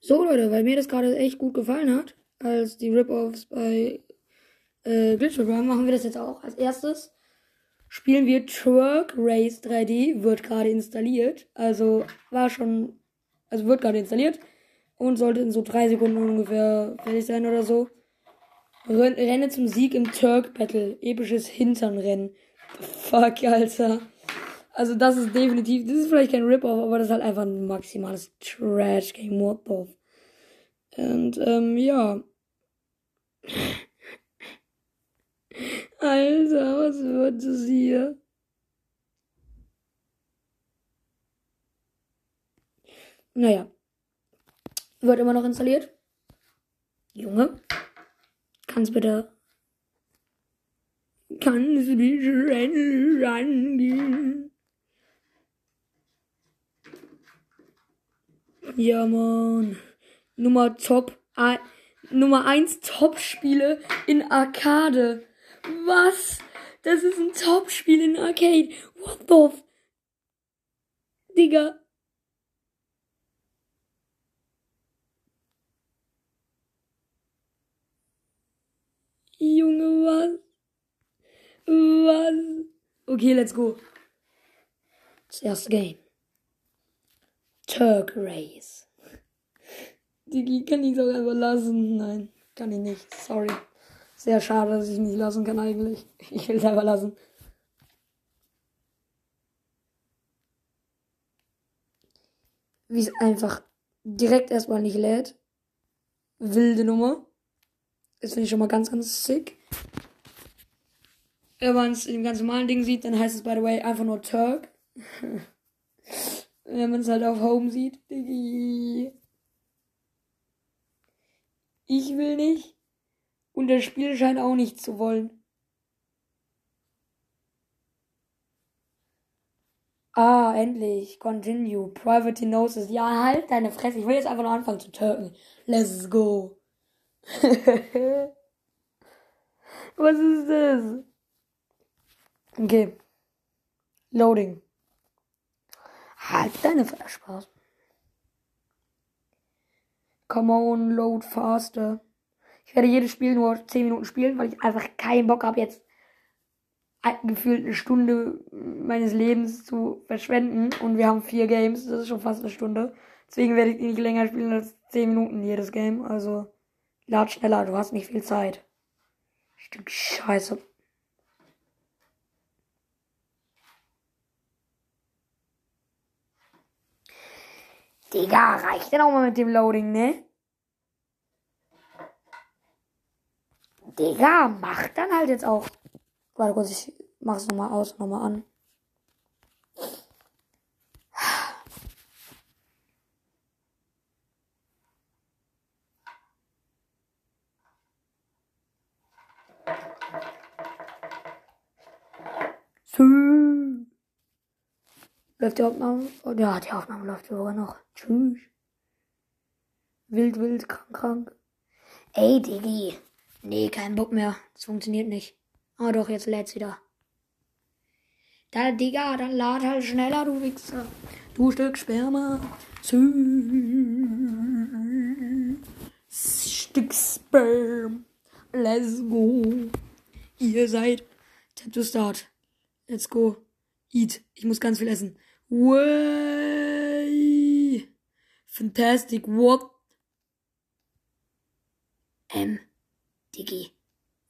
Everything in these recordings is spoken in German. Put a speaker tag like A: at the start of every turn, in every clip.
A: So, Leute, weil mir das gerade echt gut gefallen hat, als die Rip-Offs bei äh, Glitch waren, machen wir das jetzt auch. Als erstes spielen wir Truck Race 3D, wird gerade installiert. Also war schon, also wird gerade installiert und sollte in so drei Sekunden ungefähr fertig sein oder so. Renne zum Sieg im Turk Battle. Episches Hinternrennen. Fuck, Alter. Also das ist definitiv, das ist vielleicht kein Rip-Off, aber das ist halt einfach ein maximales Trash-Game. What the Und ähm, ja. Alter, was wird das hier? Naja. Wird immer noch installiert. Junge. Kannst bitte. Kannst bitte rangehen? Ja, Mann. Nummer Top. Äh, Nummer 1 Top-Spiele in Arcade. Was? Das ist ein Top-Spiel in Arcade. What the f Digga. Junge, was? Was? Okay, let's go. Das erste Game. Turk Race. Digi, kann ich doch einfach lassen? Nein, kann ich nicht. Sorry. Sehr schade, dass ich nicht lassen kann eigentlich. Ich will es einfach lassen. Wie es einfach direkt erstmal nicht lädt. Wilde Nummer. Das finde ich schon mal ganz, ganz sick. Wenn man es in dem ganz normalen Ding sieht, dann heißt es by the way einfach nur Turk. Wenn man es halt auf Home sieht. Diggi. Ich will nicht. Und das Spiel scheint auch nicht zu wollen. Ah, endlich. Continue. Private Hypnosis. Ja, halt deine Fresse. Ich will jetzt einfach nur anfangen zu turken. Let's go. Was ist das? Okay. Loading. Halt deine. Spaß. Come on, load faster. Ich werde jedes Spiel nur 10 Minuten spielen, weil ich einfach keinen Bock habe, jetzt gefühlt eine Stunde meines Lebens zu verschwenden. Und wir haben vier Games, das ist schon fast eine Stunde. Deswegen werde ich nicht länger spielen als 10 Minuten jedes Game. Also lad schneller, du hast nicht viel Zeit. Stück Scheiße. Digga, reicht denn auch mal mit dem Loading, ne? Digga, mach dann halt jetzt auch. Warte kurz, ich mach's nochmal aus und nochmal an. Läuft die Aufnahme? Oh, ja, die Aufnahme läuft sogar noch. Tschüss. Wild, wild, krank, krank. Ey, Diggi. Nee, kein Bock mehr. Das funktioniert nicht. Ah doch, jetzt lädt's wieder. Da, Digga, dann lad halt schneller, du Wichser. Du Stück Sperma. Stück Sperm. Let's go. Ihr seid. Tap to start. Let's go. Eat. Ich muss ganz viel essen. Way. Fantastic. What? Ähm. Diggi,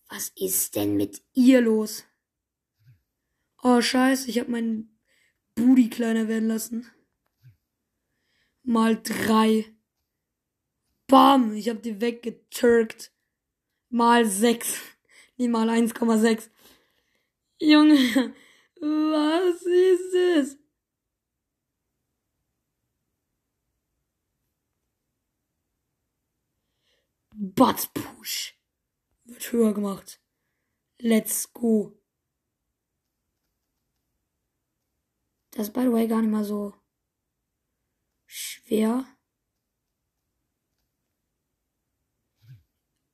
A: was ist denn mit ihr los? Oh, scheiße, ich hab meinen Booty kleiner werden lassen. Mal drei. Bam, ich hab die weggeturkt. Mal sechs. Nee, mal 1,6. Junge, was ist es? Butt push wird höher gemacht. Let's go. Das ist by the way gar nicht mal so schwer.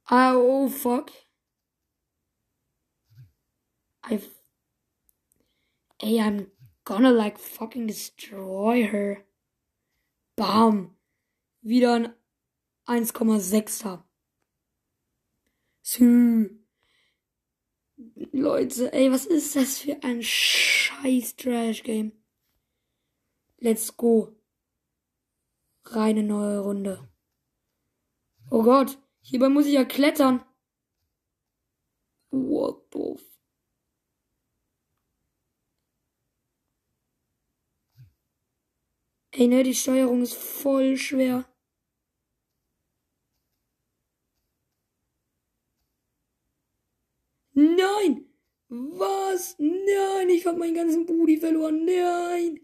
A: Ah, oh fuck. I. Ey, I'm gonna like fucking destroy her. Bam. Wieder ein 1,6er. Sü. Leute, ey, was ist das für ein scheiß Trash-Game? Let's go. Reine neue Runde. Oh Gott, hierbei muss ich ja klettern. What the f Ey, ne, die Steuerung ist voll schwer. Nein! Was? Nein, ich hab meinen ganzen Booty verloren. Nein!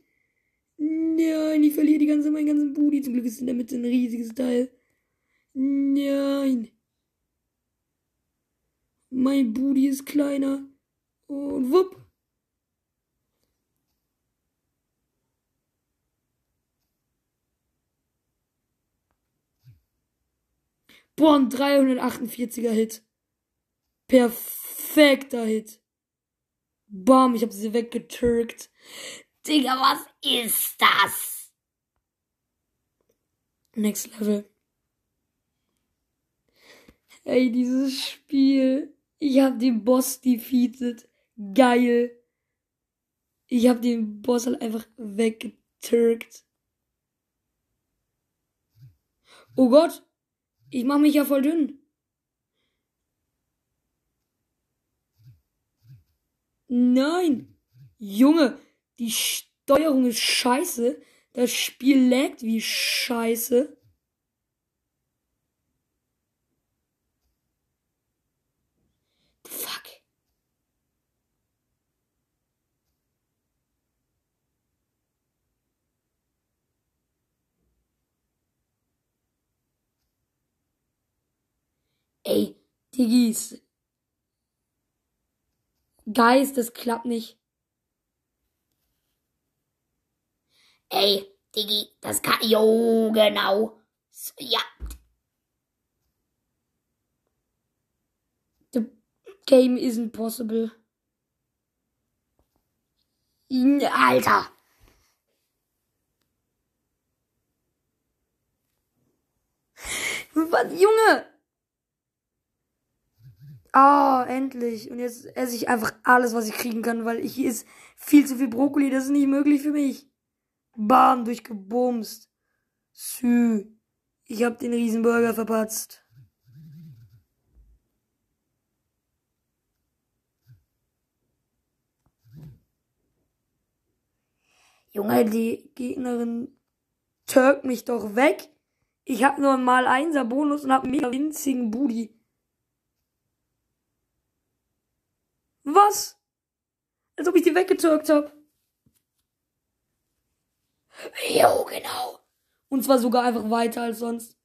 A: Nein, ich verliere die ganze, meinen ganzen Booty. Zum Glück ist in der Mitte ein riesiges Teil. Nein! Mein Booty ist kleiner. Und wupp! Boah, ein 348er Hit. Perfekter Hit. Bam, ich hab sie weggetürkt. Digga, was ist das? Next Level. Ey, dieses Spiel. Ich hab den Boss defeated. Geil. Ich hab den Boss halt einfach weggetürkt. Oh Gott. Ich mach mich ja voll dünn. Nein. Junge, die Steuerung ist scheiße. Das Spiel laggt wie scheiße. Fuck. Ey, Diggis. Geist, das klappt nicht.
B: Ey, Diggi, das kann. Jo, genau. So, ja.
A: The game isn't possible.
B: Alter.
A: Was, Junge? Ah, endlich. Und jetzt esse ich einfach alles, was ich kriegen kann, weil hier ist viel zu viel Brokkoli. Das ist nicht möglich für mich. Bam, durchgebumst. Sü. Ich hab den Riesenburger verpatzt. Junge, die Gegnerin türkt mich doch weg. Ich hab nur mal einser Bonus und hab einen mega winzigen Booty. Was? Als ob ich die weggezirkt hab.
B: Jo, genau.
A: Und zwar sogar einfach weiter als sonst.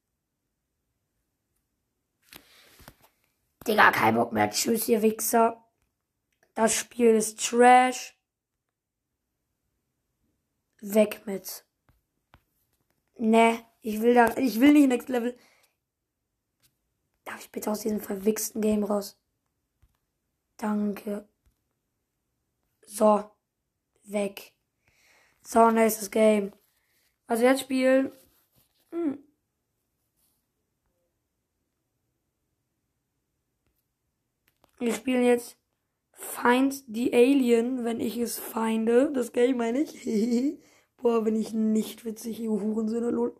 B: Digga, kein Bock mehr. Tschüss, ihr Wichser.
A: Das Spiel ist Trash. Weg mit. Ne, ich will da, ich will nicht Next Level. Darf ich bitte aus diesem verwichsten Game raus? Danke. So. Weg. So, nächstes Game. Also jetzt spielen. Hm. Wir spielen jetzt Find the Alien, wenn ich es finde. Das Game meine ich. Boah, wenn ich nicht witzig, ihr Hurensöhne, lol.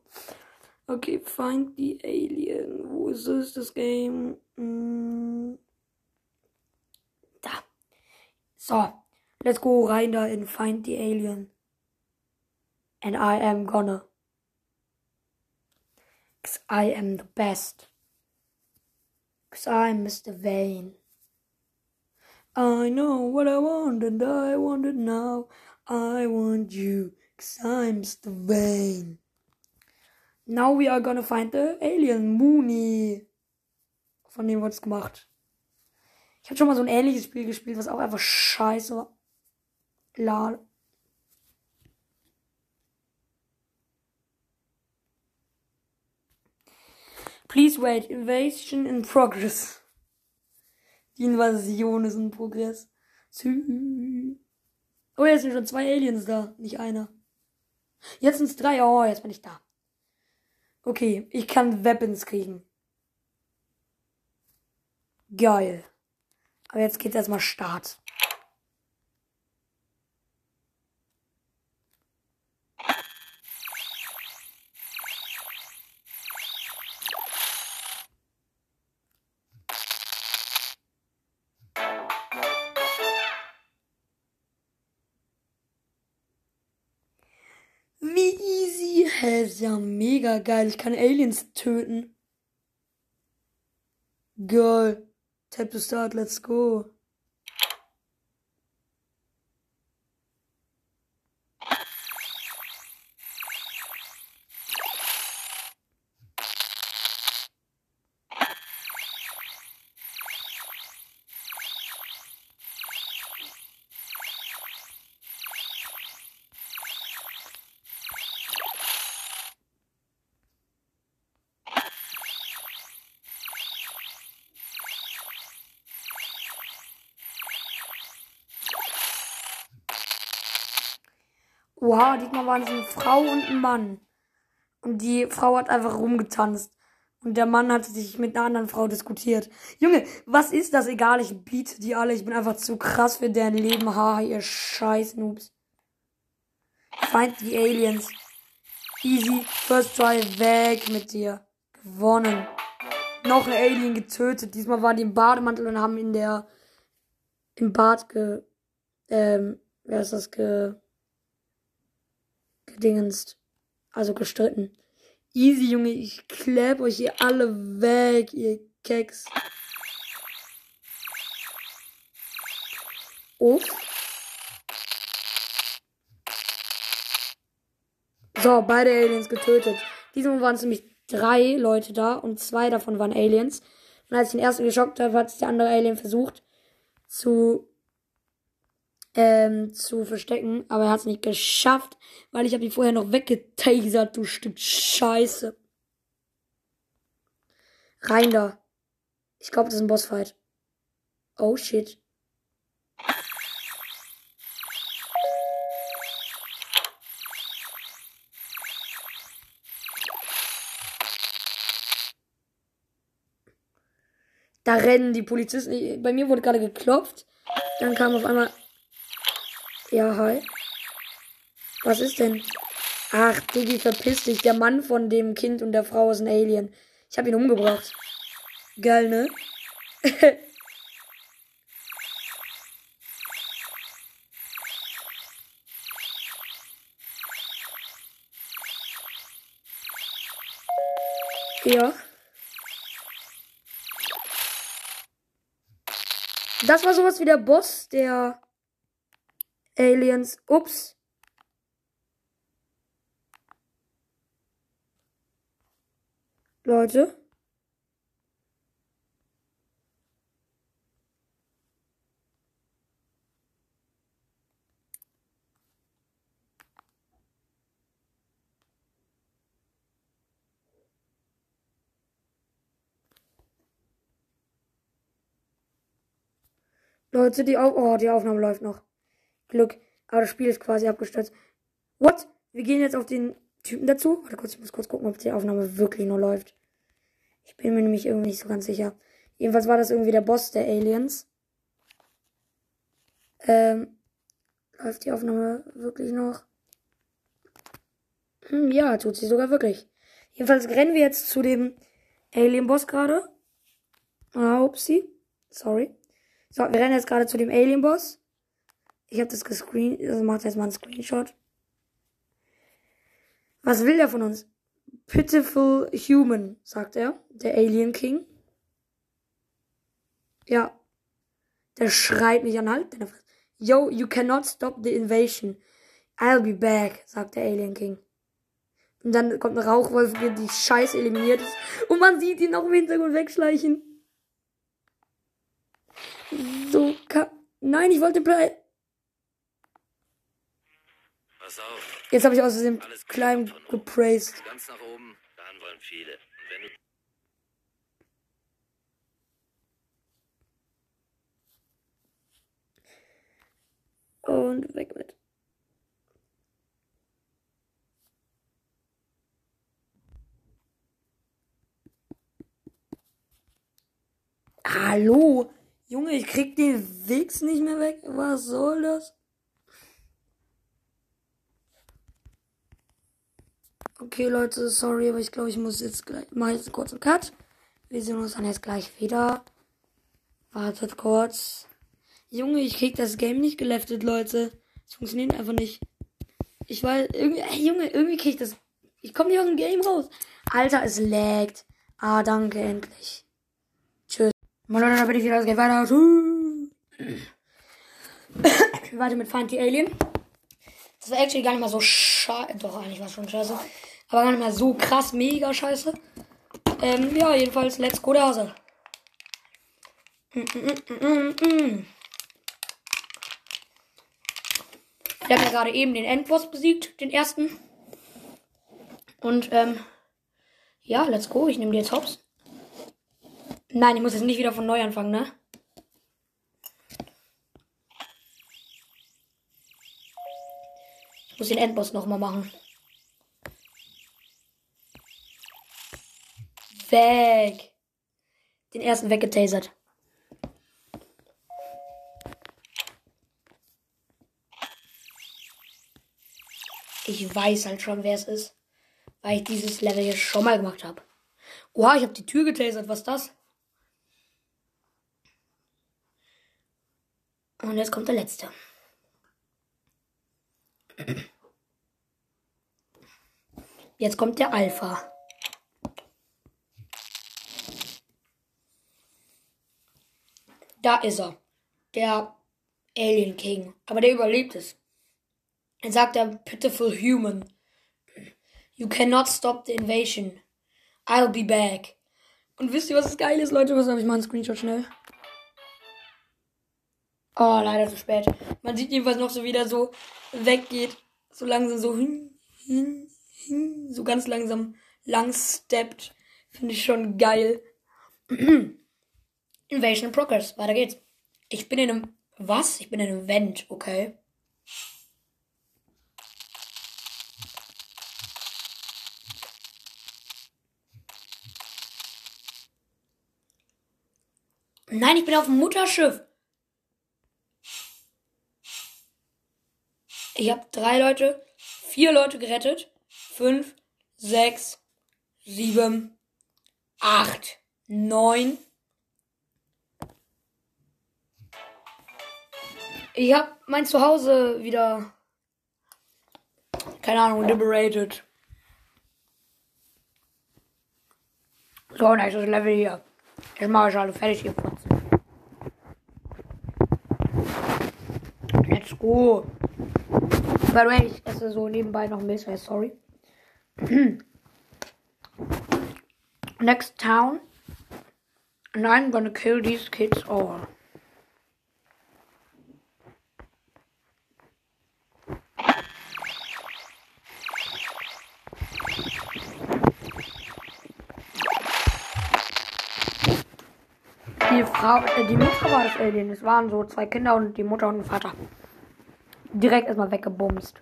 A: Okay, Find the Alien. Wo ist es, das Game? Hm. So, let's go rein da in Find the Alien. And I am gonna. Cause I am the best. Cause I'm Mr. Vane. I know what I want and I want it now. I want you, cause I'm Mr. Vane. Now we are gonna find the alien Mooney. Von dem wird's gemacht. Ich habe schon mal so ein ähnliches Spiel gespielt, was auch einfach scheiße war. Lal. Please wait. Invasion in progress. Die Invasion ist in Progress. Oh, jetzt sind schon zwei Aliens da, nicht einer. Jetzt sind es drei. Oh, jetzt bin ich da. Okay, ich kann Weapons kriegen. Geil. Aber jetzt geht's erstmal Start. Wie easy. Hä, ist ja mega geil. Ich kann Aliens töten. Geil. Tap to start, let's go. Diesmal waren es eine Frau und ein Mann. Und die Frau hat einfach rumgetanzt. Und der Mann hat sich mit einer anderen Frau diskutiert. Junge, was ist das? Egal, ich biete die alle. Ich bin einfach zu krass für deren Leben. Haha, ihr scheiß Noobs. Feind die Aliens. Easy, first try, weg mit dir. Gewonnen. Noch ein Alien getötet. Diesmal waren die im Bademantel und haben in der, im Bad ge, ähm, wer ist das, ge, gedingenst. Also gestritten. Easy, Junge, ich kleb euch hier alle weg, ihr Keks. Oh. So, beide Aliens getötet. Diesmal waren es nämlich drei Leute da und zwei davon waren Aliens. Und als ich den ersten geschockt habe, hat sich der andere Alien versucht zu ähm, zu verstecken, aber er hat es nicht geschafft, weil ich habe ihn vorher noch weggetasert, du Stück Scheiße. Rein da. Ich glaube, das ist ein Bossfight. Oh shit. Da rennen die Polizisten. Bei mir wurde gerade geklopft. Dann kam auf einmal ja, hi. Was ist denn? Ach, Diggi, verpiss dich. Der Mann von dem Kind und der Frau ist ein Alien. Ich habe ihn umgebracht. Geil, ne? ja. Das war sowas wie der Boss, der Aliens. Ups. Leute. Leute, die, Auf oh, die Aufnahme läuft noch. Glück. Aber das Spiel ist quasi abgestürzt. What? Wir gehen jetzt auf den Typen dazu. Warte kurz, ich muss kurz gucken, ob die Aufnahme wirklich noch läuft. Ich bin mir nämlich irgendwie nicht so ganz sicher. Jedenfalls war das irgendwie der Boss der Aliens. Ähm, läuft die Aufnahme wirklich noch? Hm, ja, tut sie sogar wirklich. Jedenfalls rennen wir jetzt zu dem Alien-Boss gerade. Ah, upsie. Sorry. So, wir rennen jetzt gerade zu dem Alien-Boss. Ich habe das gescreen, also macht jetzt mal einen Screenshot. Was will der von uns? Pitiful Human, sagt er, der Alien King. Ja. Der schreit mich an, halt. Yo, you cannot stop the invasion. I'll be back, sagt der Alien King. Und dann kommt ein Rauchwolf, der die Scheiß eliminiert ist. Und man sieht ihn noch im Hintergrund wegschleichen. So kann. Nein, ich wollte bleiben.
C: Pass auf.
A: Jetzt habe ich außerdem klein gepraised.
C: Ganz nach oben, dann wollen viele. Und
A: weg mit. Hallo? Junge, ich krieg den Wix nicht mehr weg. Was soll das? Okay, Leute, sorry, aber ich glaube, ich muss jetzt gleich mal jetzt kurz einen Cut. Wir sehen uns dann jetzt gleich wieder. Wartet kurz. Junge, ich krieg das Game nicht geleftet, Leute. Es funktioniert einfach nicht. Ich weiß, irgendwie, ey, Junge, irgendwie krieg ich das. Ich komme nicht aus dem Game raus. Alter, es laggt. Ah, danke, endlich. Tschüss. Mal Leute, da bin ich wieder. Es geht weiter. Tschüss. Weiter mit Find the Alien. Das war actually gar nicht mal so scheiße. Doch, eigentlich war es schon scheiße. Aber gar nicht mal so krass, mega scheiße. Ähm, ja, jedenfalls, let's go, der Hase. Mm, mm, mm, mm, mm. Ich habe ja gerade eben den Endboss besiegt, den ersten. Und, ähm, ja, let's go. Ich nehme die jetzt hops. Nein, ich muss jetzt nicht wieder von neu anfangen, ne? Ich muss den Endboss nochmal machen. Weg. Den ersten weggetasert. Ich weiß halt schon, wer es ist. Weil ich dieses Level hier schon mal gemacht habe. Oha, ich habe die Tür getasert. Was ist das? Und jetzt kommt der letzte. Jetzt kommt der Alpha. Da ist er. Der Alien King. Aber der überlebt es. Er sagt er, pitiful human. You cannot stop the invasion. I'll be back. Und wisst ihr, was das geil ist, Leute? Was habe ich mal einen Screenshot schnell? Oh, leider zu spät. Man sieht jedenfalls noch so, wie der so weggeht. So langsam so hin, hin, hin. So ganz langsam lang steppt. Finde ich schon geil. Invasion Progress. Weiter geht's. Ich bin in einem. Was? Ich bin in einem Vent, okay. Nein, ich bin auf dem Mutterschiff. Ich habe drei Leute, vier Leute gerettet. Fünf, sechs, sieben, acht, neun. Ich habe mein Zuhause wieder, keine Ahnung, liberated. So, nächstes Level hier. Jetzt mache ich alle fertig hier. Let's go. By the way, ich esse so nebenbei noch Milch, sorry. Next town. And I'm gonna kill these kids all. Die Frau, äh, die Mutter war das Alien. Es waren so zwei Kinder und die Mutter und der Vater. Direkt erstmal weggebumst.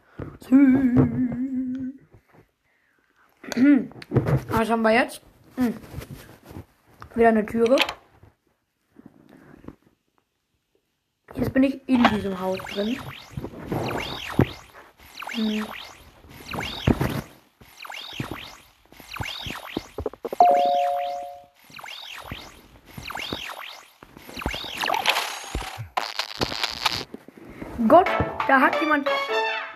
A: Was haben wir jetzt? Hm. Wieder eine Türe. Jetzt bin ich in diesem Haus drin. Hm. Gott, da hat jemand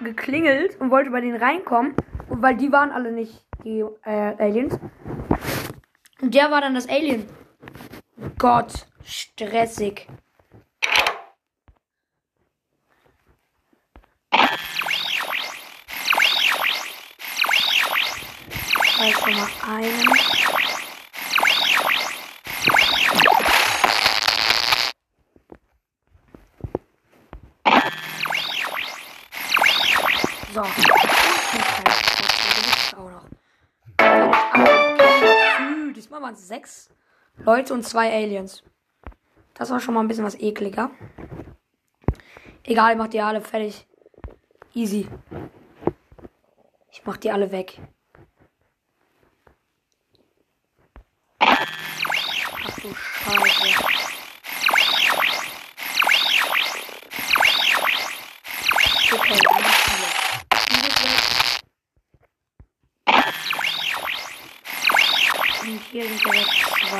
A: geklingelt und wollte bei denen reinkommen, weil die waren alle nicht die äh, Aliens. Und der war dann das Alien. Gott, stressig. Da ist schon mal einen. Sechs Leute und zwei Aliens. Das war schon mal ein bisschen was ekliger. Egal, ich mach die alle fertig. Easy. Ich mach die alle weg.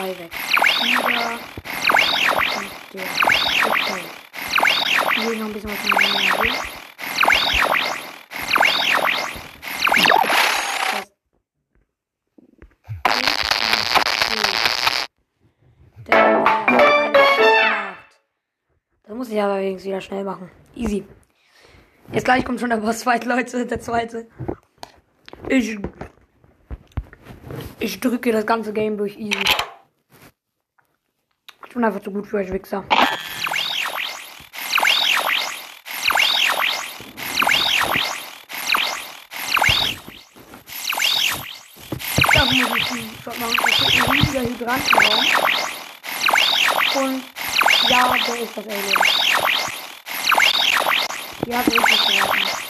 A: Zwei weg. Dieser und der. Okay. Hier ist noch ein bisschen was von meinem Weg. Das- muss ich aber wenigstens wieder schnell machen. Easy. Jetzt gleich kommt schon der Boss Fight, Leute, der zweite. Ich. Ich drücke das ganze Game durch easy. Bin einfach zu gut für euch Wichser. Da muss ich einen Shot machen. Es gibt ein riesiger Hydrantenraum. Und ja, der ist das Alien. Ja, der ist das Alien.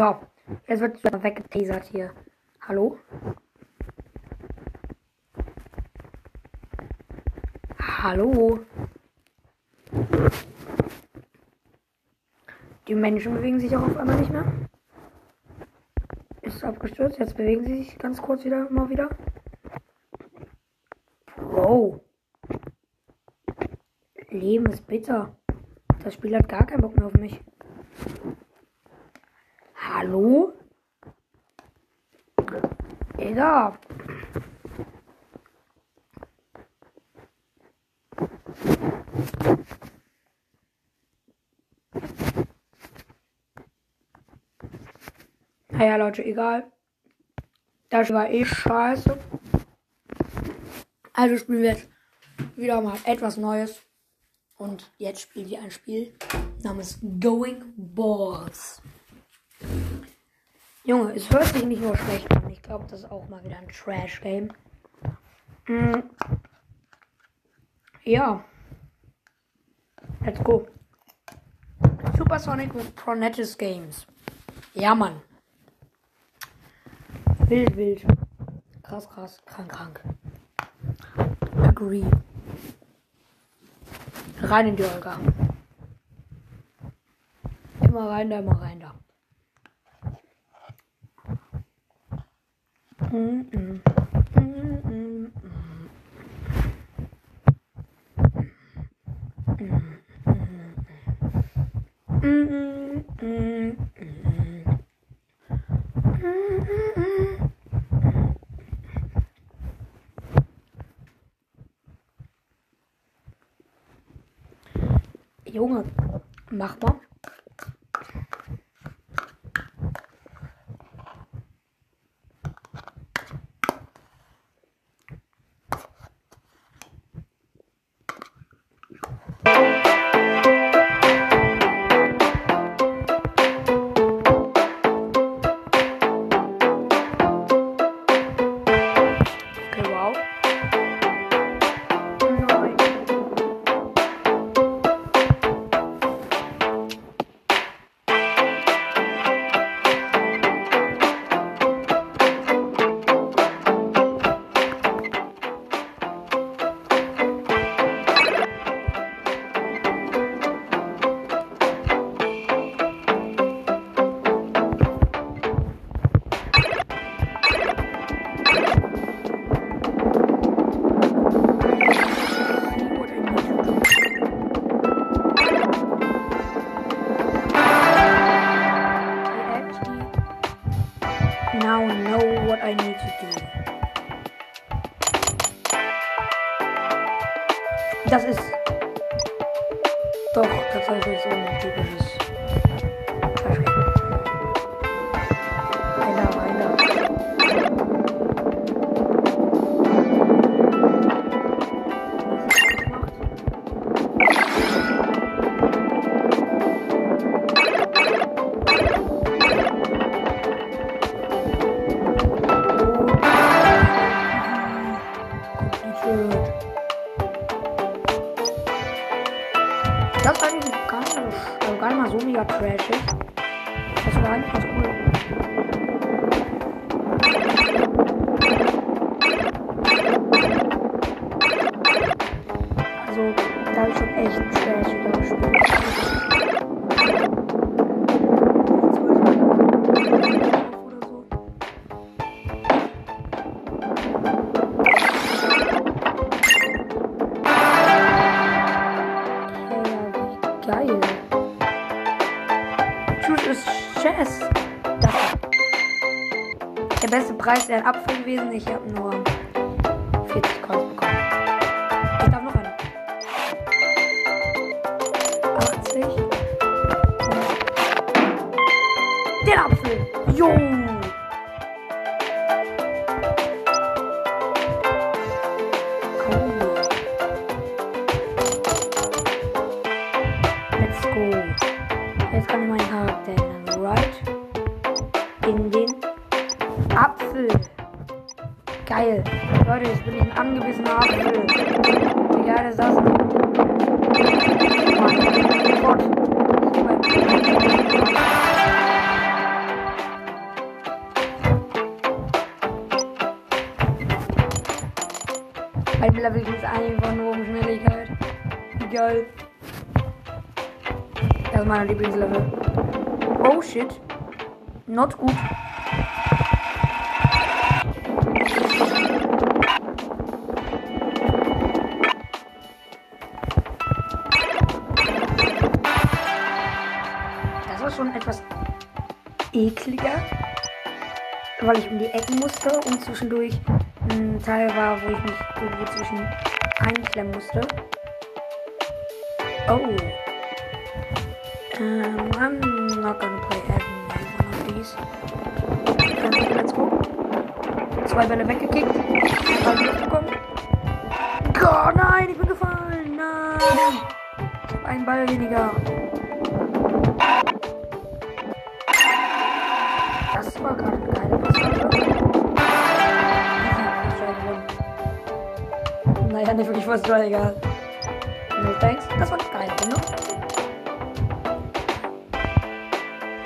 A: So, jetzt wird wieder weggetasert hier. Hallo? Hallo? Die Menschen bewegen sich auch auf einmal nicht mehr. Ist abgestürzt, jetzt bewegen sie sich ganz kurz wieder, mal wieder. Bro. Leben ist bitter. Das Spiel hat gar keinen Bock mehr auf mich. Hallo? Digga. Naja, Leute, egal. Das war eh scheiße. Also spielen wir jetzt wieder mal etwas Neues. Und jetzt spielen wir ein Spiel namens Going Balls. Junge, es hört sich nicht nur schlecht an. Ich glaube, das ist auch mal wieder ein Trash-Game. Mm. Ja. Let's go. Supersonic with Pronetis Games. Ja, Mann. Wild, wild. Krass, krass. Krank, krank. Agree. Rein in die Olga. Immer rein da, immer rein da. Mm, mm. Mm, mm, mm. Mm, mm, mm, mm. Junge, mach mal. Wäre ein Apfel gewesen. Ich habe nur 40 Coins bekommen. Ich darf noch eine. 80. Den Apfel. Jo. Let's go. Jetzt kann ich meinen Charakter ändern. Right. In den Geil. Leute, jetzt bin ich ein angebissener Apfel. Wie geil ist das? Super. Ein Level geht einfach nur um Schnelligkeit. Wie geil. Das ist mein Lieblingslevel. Oh shit. Not gut. Ekliger, weil ich um die Ecken musste und zwischendurch ein Teil war, wo ich mich irgendwo zwischen einklemmen musste. Oh. Um, I'm not gonna play every one of these. Okay, let's go. Zwei Bälle weggekickt. Bälle bekommen. Gott, nein, ich bin gefallen. Nein. Einen Ball weniger. Naja, nicht wirklich was war egal. No thanks. Das war eine geile Runde.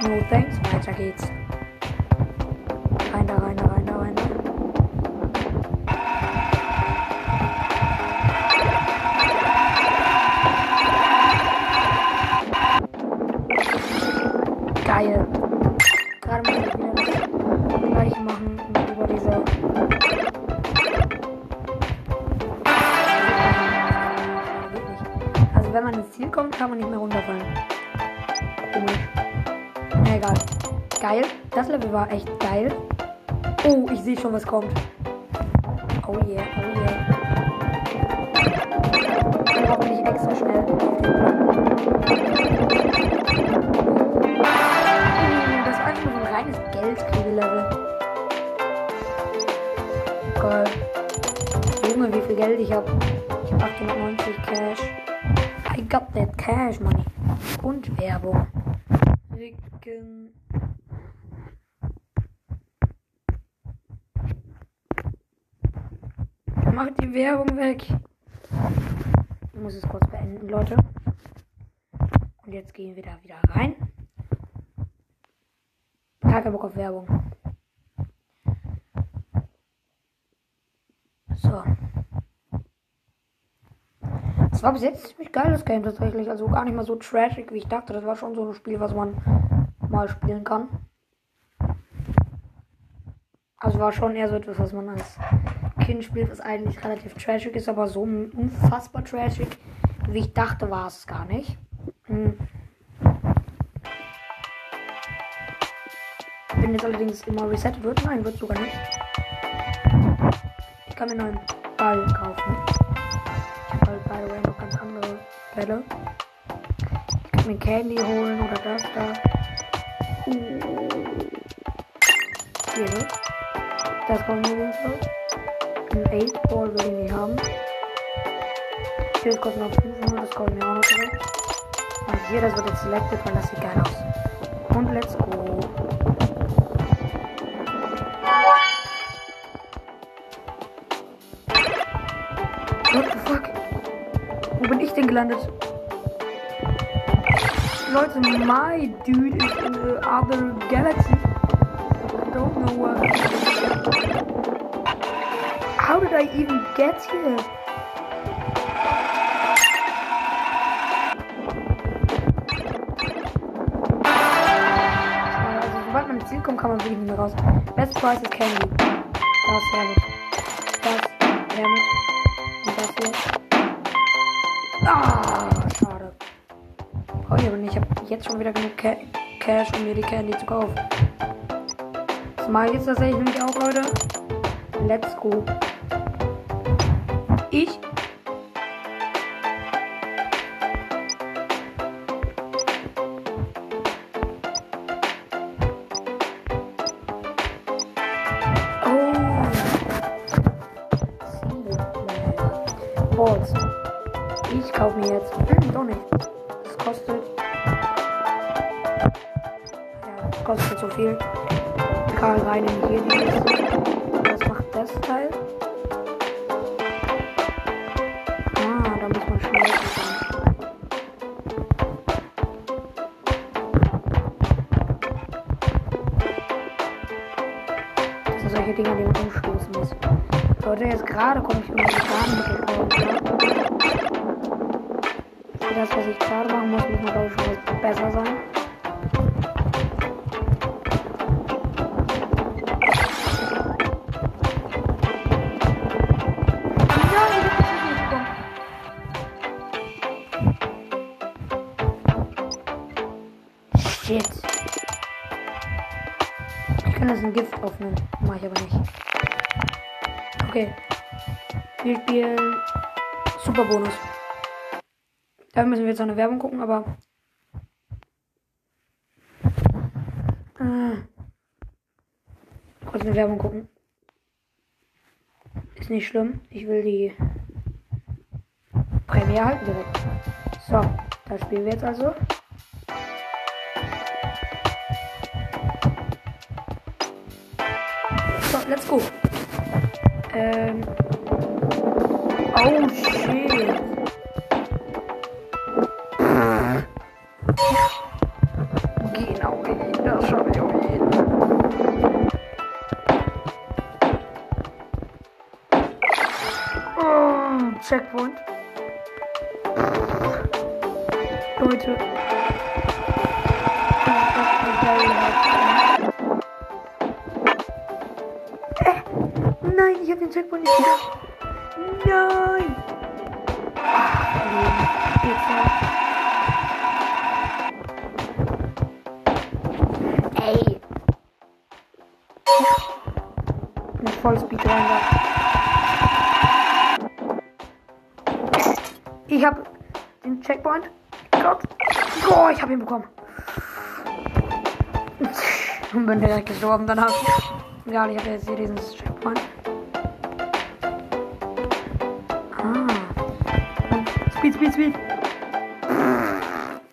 A: No thanks. Weiter geht's. Egal. Geil. Das Level war echt geil. Oh, ich sehe schon, was kommt. Oh yeah, oh yeah. Und hoffentlich extra schnell. Uh, Das war einfach nur ein reines Geldkriege-Level. Geil. Junge, wie viel Geld ich habe. Ich habe 890 Cash. I got that Cash Money. Und Werbung. Ricken. Macht die Werbung weg. Ich muss es kurz beenden, Leute. Und jetzt gehen wir da wieder rein. Kein Bock auf Werbung. So. Es war bis jetzt ziemlich geiles Game tatsächlich. Also gar nicht mal so trashig, wie ich dachte. Das war schon so ein Spiel, was man mal spielen kann. Also war schon eher so etwas, was man als Kind spielt, was eigentlich relativ trashig ist, aber so unfassbar trashig, wie ich dachte, war es gar nicht. Hm. Wenn jetzt allerdings immer reset wird, nein, wird sogar nicht. Ich kann mir einen neuen Ball kaufen. Ich habe halt, by the way, noch ganz andere Bälle. Ich kann mir Candy holen oder das da. Hier, ne? Das kommt mir so. Ein 8 Ball will ich nicht haben. Hier, kostet noch 500, das kommt mir auch noch zurück. Und hier, das wird jetzt selected, weil das sieht geil aus. Und let's go. What the fuck? Wo bin ich denn gelandet? Leute, my dude is in the other galaxy. I don't know where. How did I even get here? Also, sobald man ins Ziel kommt, kann man wirklich nicht mehr raus. Best Price is Candy. Das ist herrlich. Das ist herrlich. Und das hier. Ah, schade. Aber nicht. Ich habe jetzt schon wieder genug Ca Cash, um mir die Candy zu kaufen. Das mache ich jetzt tatsächlich nämlich auch, Leute. Let's go. Ich Bonus. Da müssen wir jetzt noch eine Werbung gucken, aber. Ah. Kurz eine Werbung gucken. Ist nicht schlimm. Ich will die Prämie halten direkt. So, da spielen wir jetzt also. So, let's go. Ähm. Oh shit. Genau, das schaffe ich auf jeden Fall. Oh, Checkpoint. Leute. Äh, Nein, ich habe den Checkpoint nicht bin direkt gestorben danach. Egal, ich habe jetzt hier diesen Checkpoint. Ah. Speed, Speed, Speed.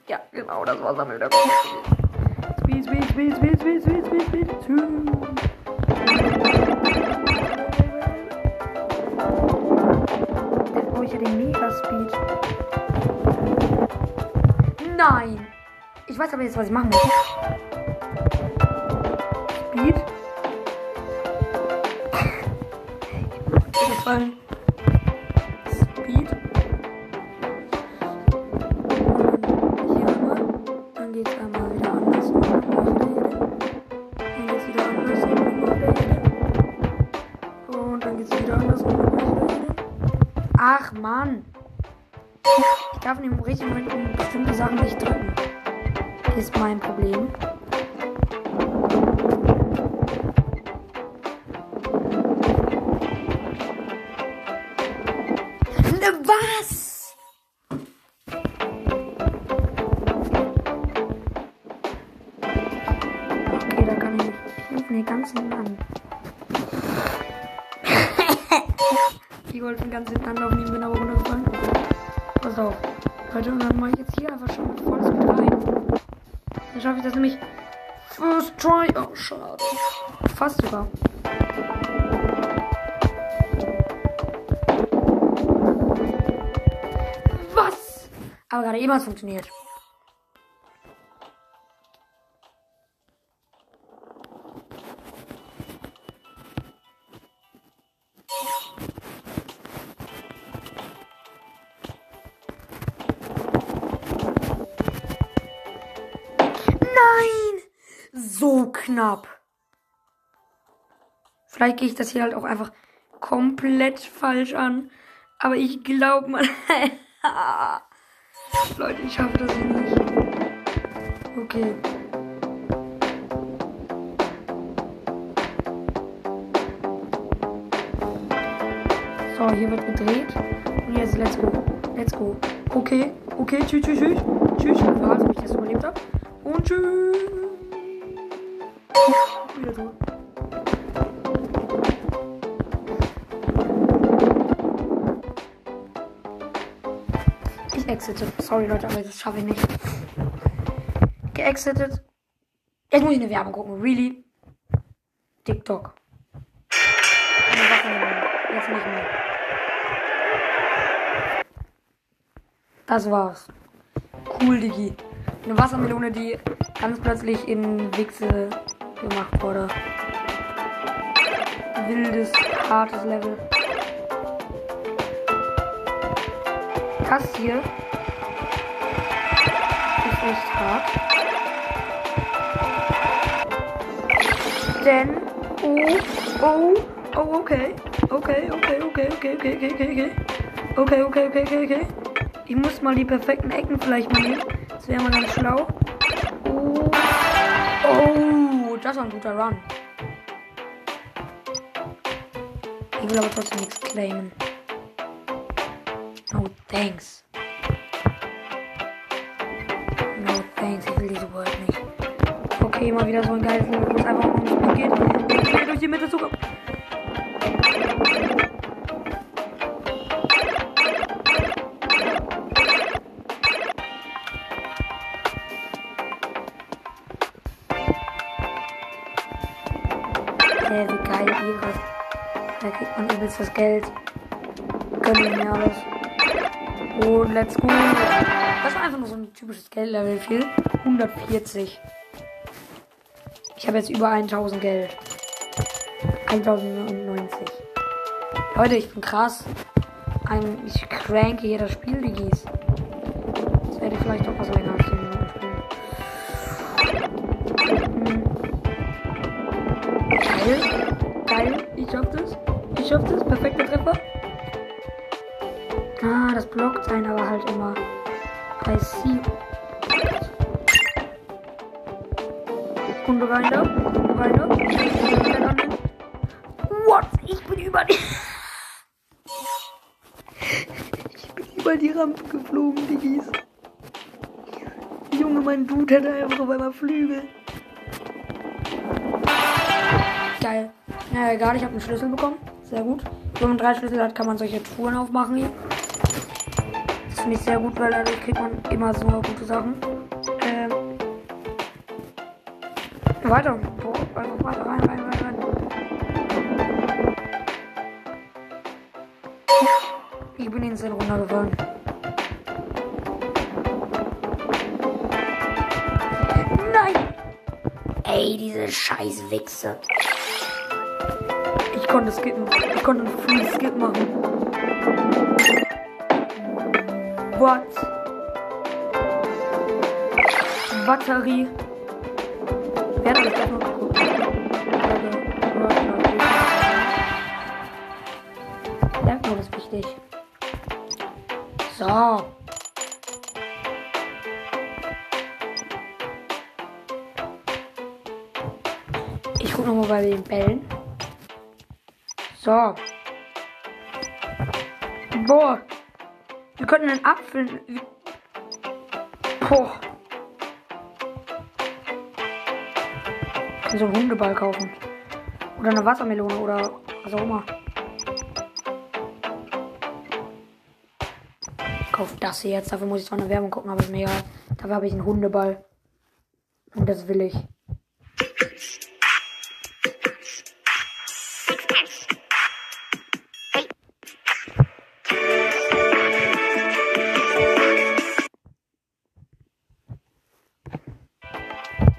A: Ja, genau, das war's am wieder. Speed, Speed, Speed, Speed, Speed, Speed, Speed, Speed. Brauche ich ja den Mega-Speed. Nein! Ich weiß aber jetzt, was ich machen muss. Mann. Ich darf in dem richtigen Moment bestimmte Sachen nicht drücken. Ist mein Problem. Dann schaffe ich das nämlich. First try. Oh, schade. Fast sogar. Was? Aber gerade eben hat es funktioniert. Vielleicht gehe ich das hier halt auch einfach komplett falsch an. Aber ich glaube mal. Leute, ich schaffe das nicht. Okay. So, hier wird gedreht. Und jetzt let's go. Let's go. Okay, okay, tschüss, tschüss, tschüss. Tschüss. Warte, ob ich das überlebt habe. Und tschüss. Wieder tot. Ich exite. Sorry Leute, aber das schaffe ich nicht. Geexitet. Jetzt muss ich eine Werbung gucken. Really? TikTok. Jetzt nicht mehr. Das war's. Cool, Digi. Eine Wassermelone, die ganz plötzlich in Wichse gemacht wurde. Wildes, hartes Level. Das hier ist echt hart. Denn, oh, oh, oh, okay. Okay, okay, okay, okay, okay, okay, okay, okay. Okay, okay, okay, okay, okay. Ich muss mal die perfekten Ecken vielleicht mal nehmen. Das wäre mal ganz schlau. Oh, oh, das war ein guter Run. Ich will aber trotzdem nichts claimen. Thanks. No thanks, ich will diese World nicht. Okay, mal wieder so ein geiles Level, wo es einfach um Speed geht. Will durch die Mitte sogar. Hey, wie geil ihre. Da kriegt man übelst das Geld. Gönnen mir alles. Und let's go. Das war einfach nur so ein typisches Geldlevel. Viel. 140. Ich habe jetzt über 1000 Geld. 1090. Leute, ich bin krass. Ich cranke hier das Spiel, Digis. Da. What? Ich bin über die. Ich bin über die Rampe geflogen, Diggis. Junge, mein Dude hat einfach auf einmal Flügel. Geil. Ja, egal, ich habe einen Schlüssel bekommen. Sehr gut. Wenn man drei Schlüssel hat, kann man solche Truhen aufmachen hier. Das finde ich sehr gut, weil dadurch kriegt man immer so gute Sachen. Ähm. Weiter. Weiter. Rein, rein, rein, rein. Ich bin instant runtergefallen. Nein!
B: Ey, diese scheiß Wichse.
A: Ich konnte skippen. Ich konnte einen Free Skip machen. What? Batterie. Wer hat das wichtig. So. Ich guck nochmal bei den Bällen. So. Boah. Wir könnten einen Apfel. Boah. So einen Hundeball kaufen. Oder eine Wassermelone oder was auch immer. Kaufe das hier jetzt. Dafür muss ich zwar eine Werbung gucken, aber ist mir egal. Dafür habe ich einen Hundeball. Und das will ich.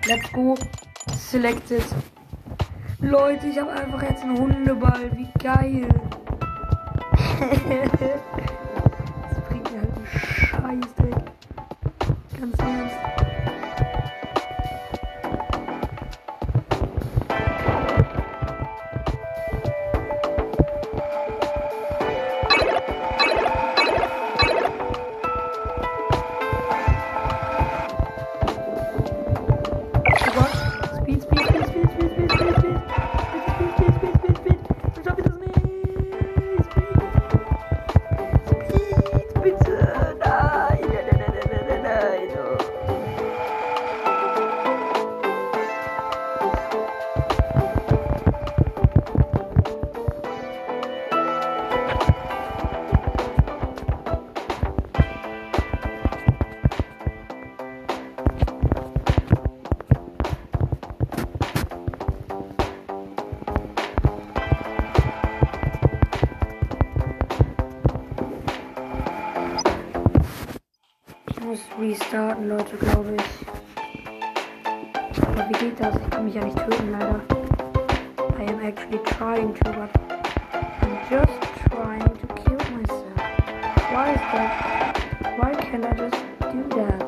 A: Let's go. Selected. Leute, ich habe einfach jetzt einen Hundeball. Wie geil. Scheiß weg. Ganz ernst. Restarten, Leute, glaube ich. Aber wie geht das? Ich kann mich ja nicht töten, leider. I am actually trying to, but I'm just trying to kill myself. Why is that? Why can't I just do that?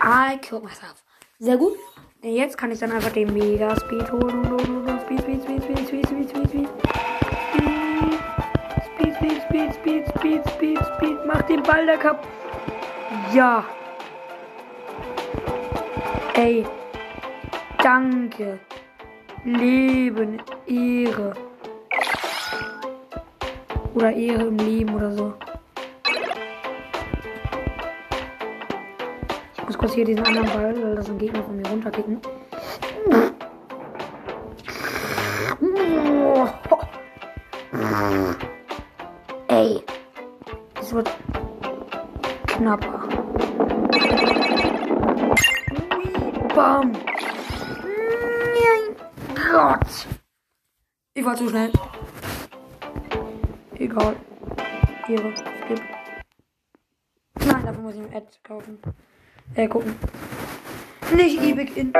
A: I killed myself. Sehr gut. Jetzt kann ich dann einfach den Mega Speed holen Ich muss kurz hier diesen anderen Ball, weil das ein Gegner von mir runterkicken. Ey. Es wird knapper. Bam. Nein. Gott. Ich war zu schnell. Egal. Ehre. Skip. Nein, dafür muss ich ein Ad kaufen. Äh, gucken. Nicht ewig in.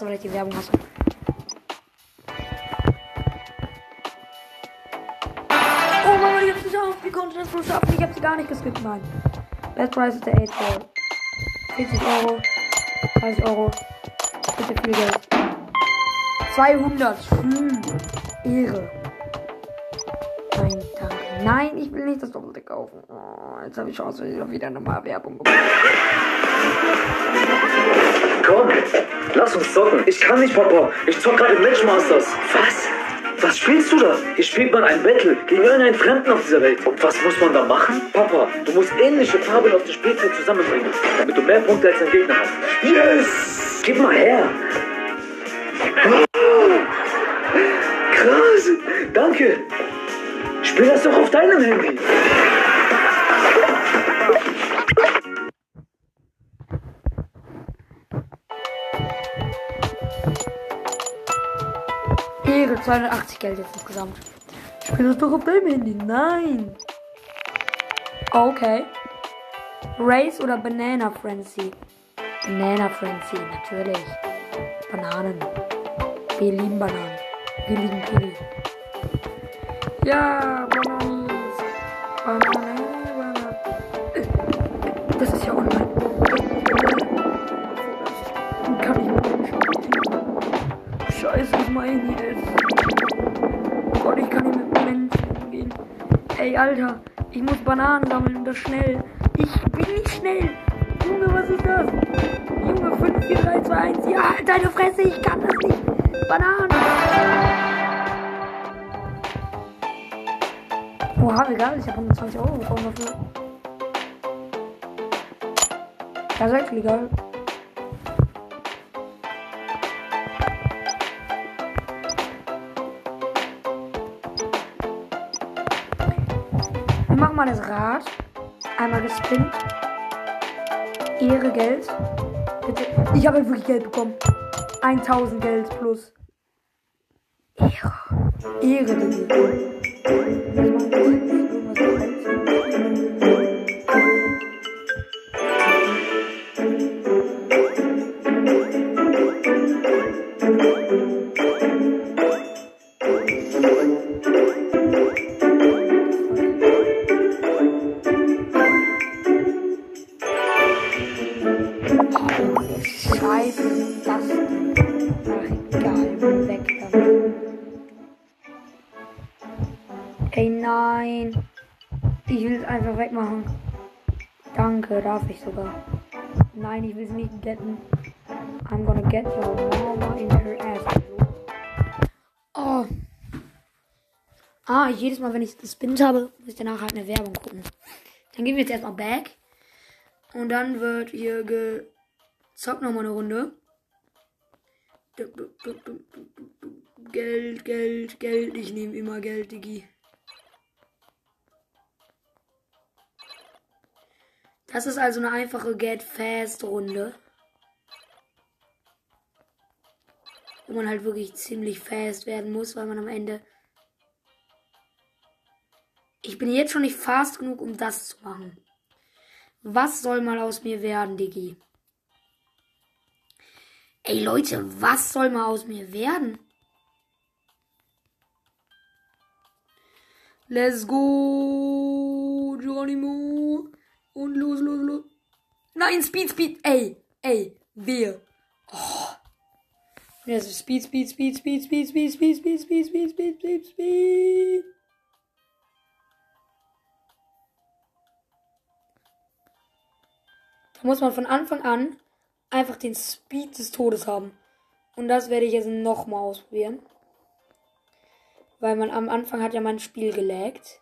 A: Scheiße, weil ich die Werbung hasse. Oh Mann, ich hab's geschafft. Wie konnte das so schaffen? Ich sie gar nicht geskippt. Nein. Best Price ist der 8 Ball. 40 Euro. 30 Euro. Bitte viel Geld. 200. Hm. Ehre. Nein, danke. Nein, ich will nicht das Doppelte kaufen. Oh, jetzt habe ich Chance, wieder nochmal Werbung bekommen.
D: Komm, lass uns zocken. Ich kann nicht, Papa. Ich zock gerade Matchmasters. Was? Was spielst du da? Hier spielt man ein Battle gegen irgendeinen Fremden auf dieser Welt. Und was muss man da machen? Papa, du musst ähnliche Farben auf dem Spielfeld zusammenbringen, damit du mehr Punkte als dein Gegner hast. Yes! Gib mal her. Oh, krass. Danke. Spiel das doch auf deinem Handy.
A: Ehre, 280 Geld jetzt insgesamt. Spiel das doch auf deinem Handy. Nein. Okay. Race oder Banana Frenzy? Banana Frenzy, natürlich. Bananen. Wir lieben Bananen. Wir lieben Kiwi. Ja, Bananis. Banane, Banane. Das ist ja online. Kann ich nicht. Scheiße, ich meine jetzt. Ey, Alter, ich muss Bananen sammeln das schnell. Ich bin nicht schnell. Junge, was ist das? Junge, 5, 4, 3, 2, 1. Ja, deine Fresse, ich kann das nicht. Bananen. Oha, egal, ich habe 120 Euro bekommen dafür. Das ist actually geil. Wir machen mal das Rad. Einmal gespinnt. Ehre Geld. Bitte. Ich habe wirklich Geld bekommen. 1000 Geld plus. Ehre. Ehre, Danke, darf ich sogar. Nein, ich will es nicht getten. I'm gonna get your mama in her ass. Ah, jedes Mal, wenn ich gespinnt habe, muss ich danach halt eine Werbung gucken. Dann gehen wir jetzt erstmal back. Und dann wird hier gezockt nochmal eine Runde. Geld, Geld, Geld. Ich nehme immer Geld, Digi. Das ist also eine einfache Get Fast Runde. Wo man halt wirklich ziemlich fast werden muss, weil man am Ende. Ich bin jetzt schon nicht fast genug, um das zu machen. Was soll mal aus mir werden, Diggi? Ey Leute, was soll mal aus mir werden? Let's go, Geronimo. Und los, los, los. Nein, Speed, Speed. Ey, ey, wir. Oh. Jetzt Speed, Speed, Speed, Speed, Speed, Speed, Speed, Speed, Speed, Speed, Speed, Speed, Speed. Da muss man von Anfang an einfach den Speed des Todes haben. Und das werde ich jetzt nochmal ausprobieren. Weil man am Anfang hat ja mein Spiel gelaggt.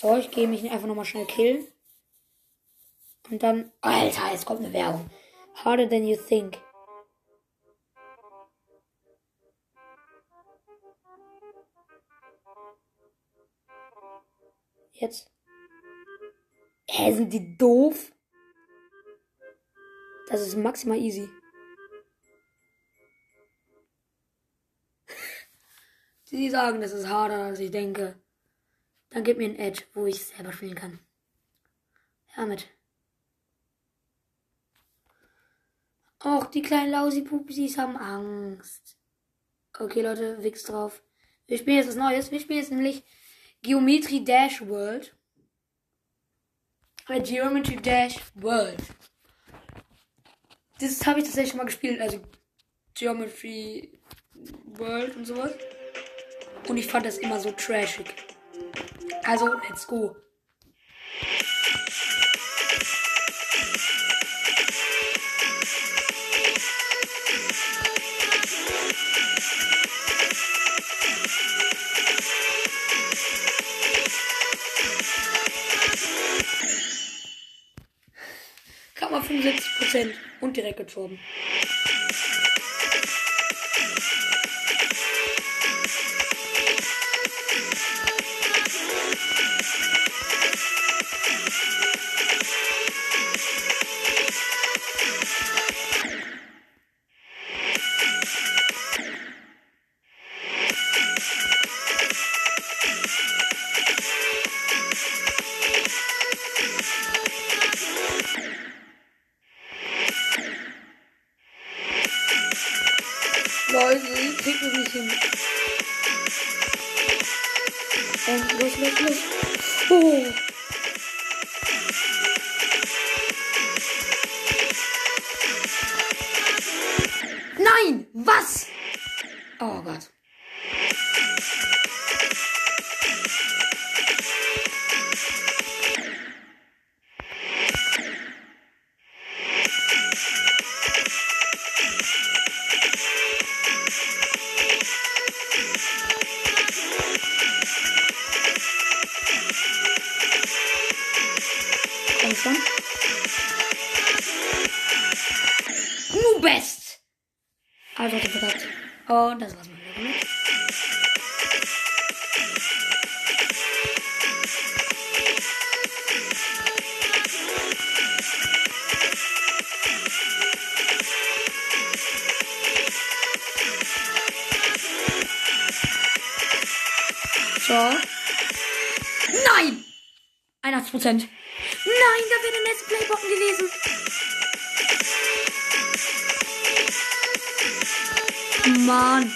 A: So, ich gehe mich einfach nochmal schnell killen. Und dann. Alter, jetzt kommt eine Werbung. Harder than you think. Jetzt. Hä, sind die doof? Das ist maximal easy. Sie sagen, das ist harder, als ich denke. Dann gib mir ein Edge, wo ich selber spielen kann. Damit. Och, die kleinen Lausi-Pupsis haben Angst. Okay, Leute, wix drauf. Wir spielen jetzt was Neues. Wir spielen jetzt nämlich Geometry Dash World. Äh, Geometry Dash World. Das habe ich tatsächlich schon mal gespielt. Also Geometry World und sowas. Und ich fand das immer so trashig. Also, let's go. Kam mal 75% und direkt gestorben. Schon. Nu best! Also, das gesagt. Und das war's wieder. Runde. So. Nein! 81 Prozent. Nein, da wäre der letzte Playbocken gewesen. Mann.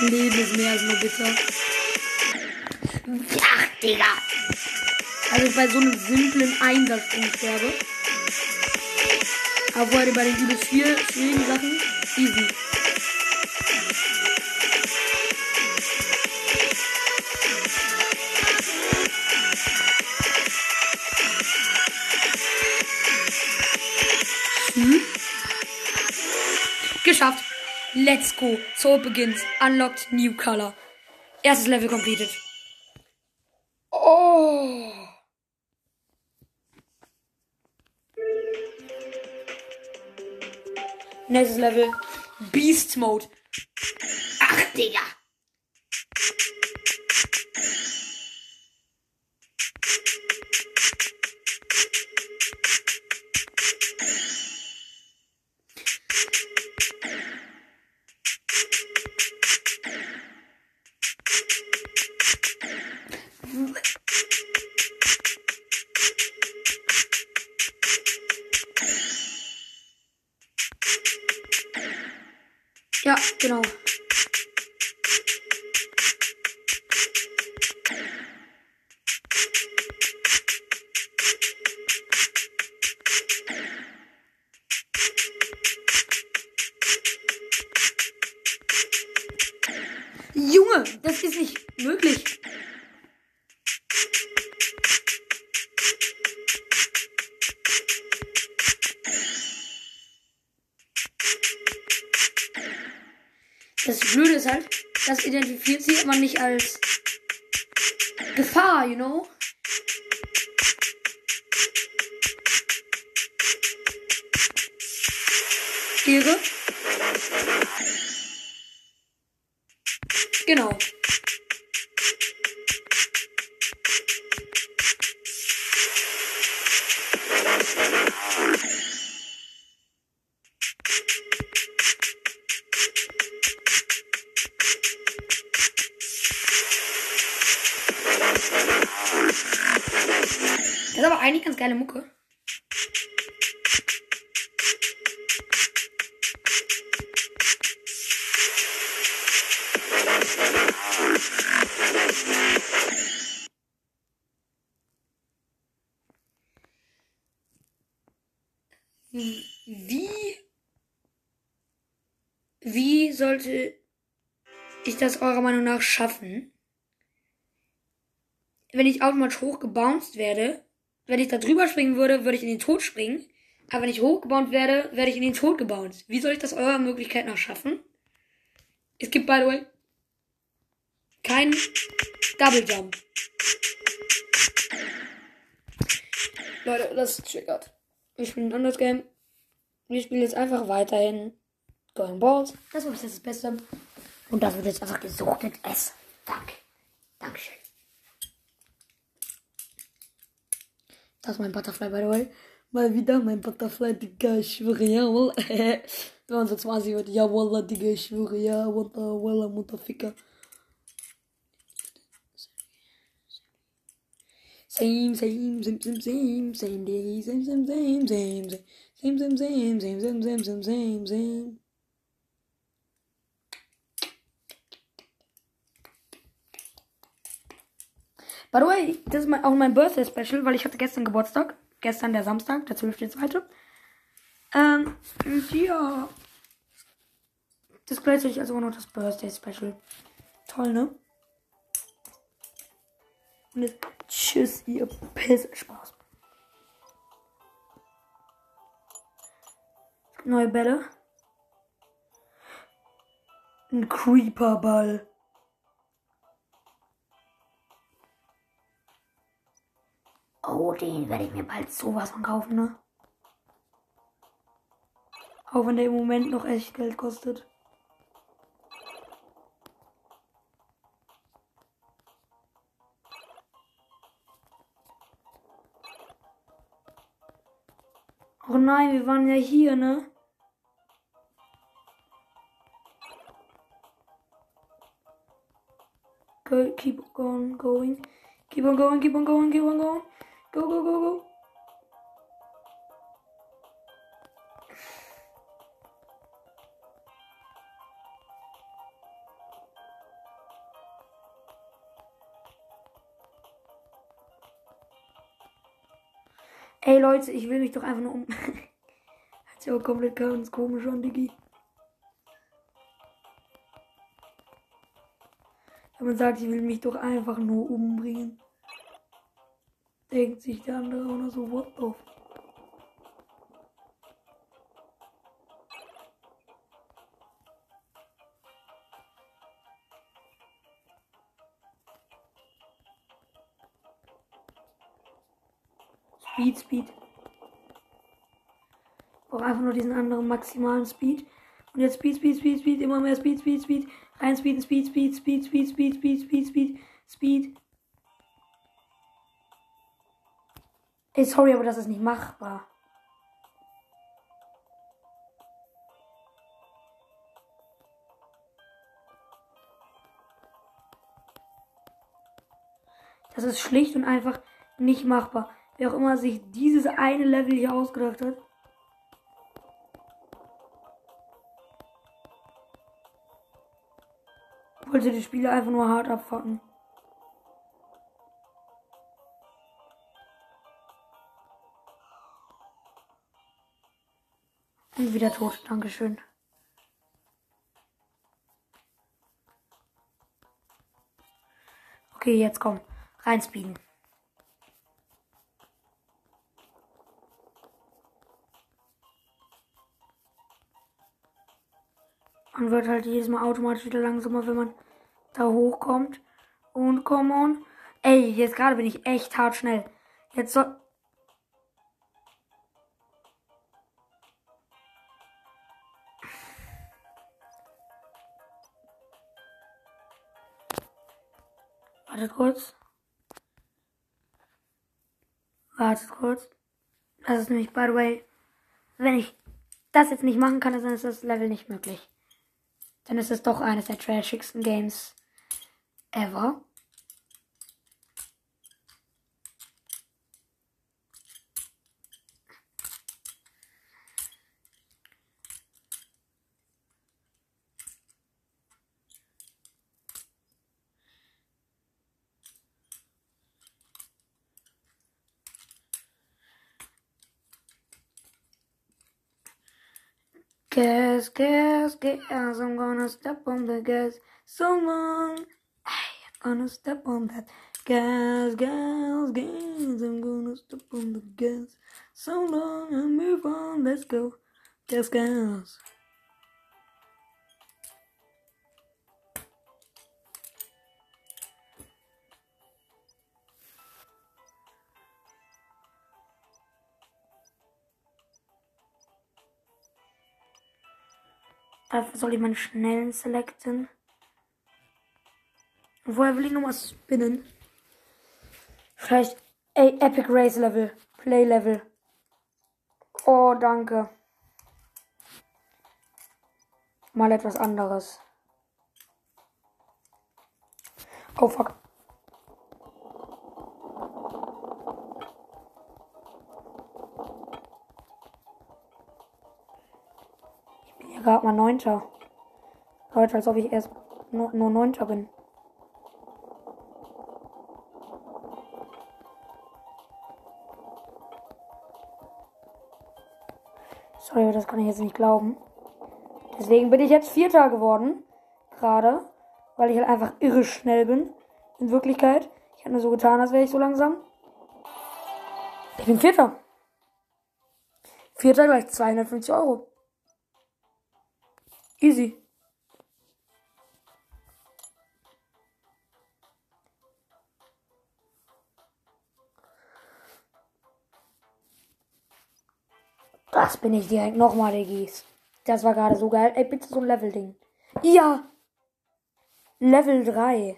A: Leben ist mehr als nur bitter.
B: Ach, Digga.
A: Also bei so einem simplen Einsatzsprung sterbe. Aber bei den übelst viel schwierigen Sachen easy. Let's go. So begins. Unlocked new color. Erstes Level completed. Oh. Nächstes Level. Beast Mode.
B: Ach, Digga.
A: Junge, das ist nicht möglich. Das Blöde ist halt, das identifiziert aber nicht als Gefahr, you know? Ehre. Genau. Das ist aber eigentlich ganz geile Mucke. Eurer Meinung nach schaffen? Wenn ich automatisch hochgebounced werde, wenn ich da drüber springen würde, würde ich in den Tod springen. Aber wenn ich hochgebounced werde, werde ich in den Tod gebounced. Wie soll ich das eurer Möglichkeit nach schaffen? Es gibt, by the way, kein Double Jump. Leute, das triggert. Wir spielen ein anderes Game. Wir spielen jetzt einfach weiterhin Going Balls. Das war das Beste.
B: Und das wird jetzt einfach gesuchtet S. Danke. Dankeschön.
A: Das ist mein Butterfly, by the way. Mal wieder mein Butterfly, Digga, ich schwöre, jawohl. Wenn man so zum Asi wird, ja, Wallah, Digga, ich schwöre, ja, Wallah, Wallah, Mutterficker. Same, same, same, same, same, same day, same, same, same, same, same, same, same, same, same, same, same, same, same, same. By the way, das ist auch mein Birthday Special, weil ich hatte gestern Geburtstag. Gestern der Samstag, der 12.2. Ähm, ja. Das gleichzeitig also auch noch das Birthday Special. Toll, ne? Und jetzt tschüss, ihr Piss. Spaß. Neue Bälle. Ein Creeper-Ball.
B: Oh, den werde ich mir bald sowas von kaufen, ne?
A: Auch wenn der im Moment noch echt Geld kostet. Oh nein, wir waren ja hier, ne? Go, keep on going. Keep on going, keep on going, keep on going. Go, go, go, go. Ey Leute, ich will mich doch einfach nur um. Hört sich aber komplett ganz komisch an, Diggi. Wenn man sagt, ich will mich doch einfach nur umbringen denkt sich der andere auch noch so, what the fuck? Speed, Speed. Ich brauche einfach nur diesen anderen maximalen Speed. Und jetzt Speed, Speed, Speed, Speed, immer mehr Speed, Speed, Speed. Rein Speed, Speed, Speed, Speed, Speed, Speed, Speed, Speed, Speed, Speed. Ey, sorry, aber das ist nicht machbar. Das ist schlicht und einfach nicht machbar. Wer auch immer sich dieses eine Level hier ausgedacht hat. Wollte die Spieler einfach nur hart abfacken. Und wieder tot. Dankeschön. Okay, jetzt komm. Reinspeeden. Man wird halt jedes Mal automatisch wieder langsamer, wenn man da hochkommt. Und come on. Ey, jetzt gerade bin ich echt hart schnell. Jetzt soll. Wartet kurz. Wartet kurz. Das ist nämlich, by the way, wenn ich das jetzt nicht machen kann, dann ist das Level nicht möglich. Dann ist es doch eines der trashigsten Games ever. Gas, gas, gas, I'm gonna step on the gas so long. Hey, I'm gonna step on that gas, gas, gas. I'm gonna step on the gas so long and move on. Let's go. Gas, gas. Soll ich meinen schnellen selecten. Woher will ich nochmal spinnen? Vielleicht. Ey, Epic Race Level. Play Level. Oh, danke. Mal etwas anderes. Oh, fuck. Gerade mal Neunter. Leute, als ob ich erst nur, nur Neunter bin. Sorry, das kann ich jetzt nicht glauben. Deswegen bin ich jetzt Vierter geworden. Gerade. Weil ich halt einfach irre schnell bin. In Wirklichkeit. Ich habe nur so getan, als wäre ich so langsam. Ich bin Vierter. Vierter gleich 250 Euro. Easy. Das bin ich direkt nochmal, Diggis. Das war gerade so geil. Ey, bitte so ein Level-Ding. Ja! Level 3.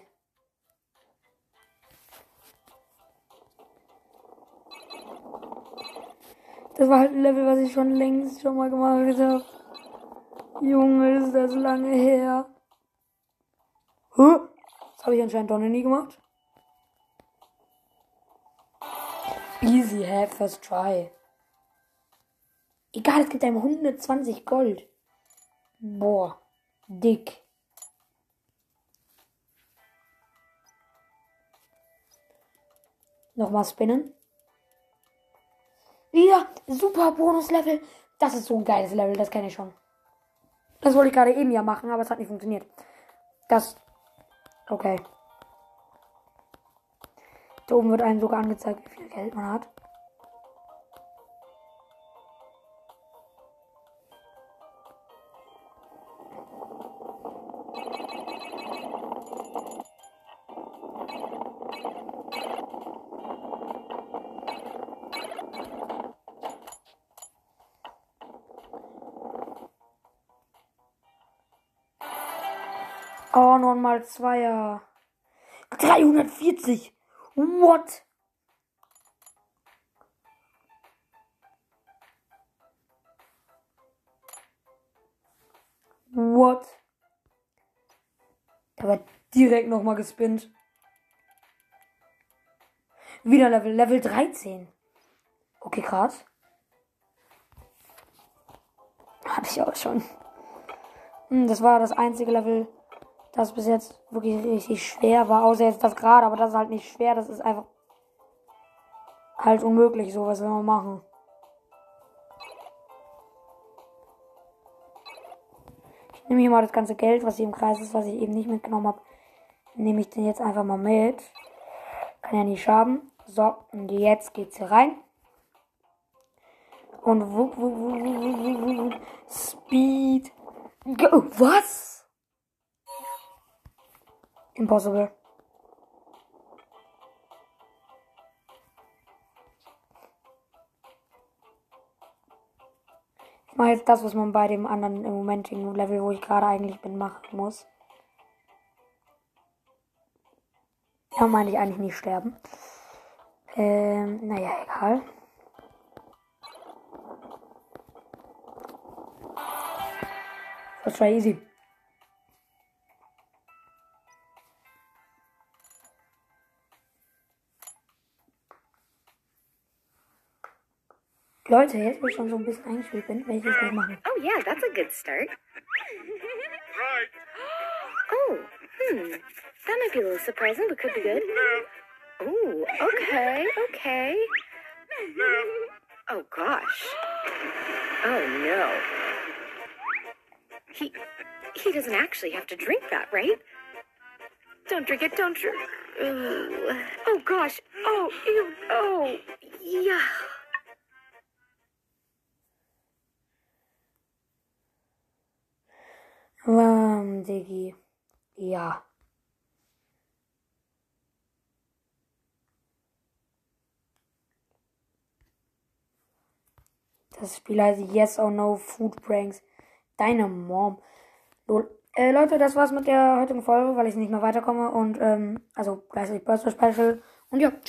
A: Das war halt ein Level, was ich schon längst schon mal gemacht habe. Junge, ist das lange her. Huh? Das habe ich anscheinend doch noch nie gemacht. Easy, hä? First try. Egal, es gibt einem 120 Gold. Boah, dick. Nochmal spinnen. Ja, super Bonuslevel. Das ist so ein geiles Level, das kenne ich schon. Das wollte ich gerade eben ja machen, aber es hat nicht funktioniert. Das. Okay. Da oben wird einem sogar angezeigt, wie viel Geld man hat. Nochmal Zweier. 340. What? What? Der wird direkt nochmal gespinnt. Wieder Level, Level 13. Okay, krass. Hatte ich auch schon. Hm, das war das einzige Level, das bis jetzt wirklich richtig schwer war. Außer jetzt das gerade, aber das ist halt nicht schwer. Das ist einfach halt unmöglich. So, was will man machen? Ich nehme hier mal das ganze Geld, was hier im Kreis ist, was ich eben nicht mitgenommen habe. Nehme ich den jetzt einfach mal mit. Kann ja nicht schaden. So, und jetzt geht's hier rein. Und wupp, wupp, wupp, wupp, wupp, wupp. Speed. Go. Was? Impossible. Ich mache jetzt das, was man bei dem anderen im momentigen Level, wo ich gerade eigentlich bin, machen muss. Ja, meine ich eigentlich nicht sterben. Ähm, naja, egal. Das war easy. Leute, jetzt wo ich schon so ein bisschen eingespielt bin, werde ich das gleich machen.
E: Oh, yeah, that's a good start. Oh, hmm. That might be a little surprising, but could be good. Oh, okay, okay. Oh, gosh. Oh, no. He, he doesn't actually have to drink that, right? Don't drink it, don't drink. Ooh. Oh, gosh. Oh, ew. Oh, yeah.
A: Ähm, Diggi. Ja. Das Spiel heißt Yes or No Food Pranks. Deine Mom. Lol. Äh, Leute, das war's mit der heutigen Folge, weil ich nicht mehr weiterkomme. Und, ähm, also gleichzeitig Birthday Special. Und ja,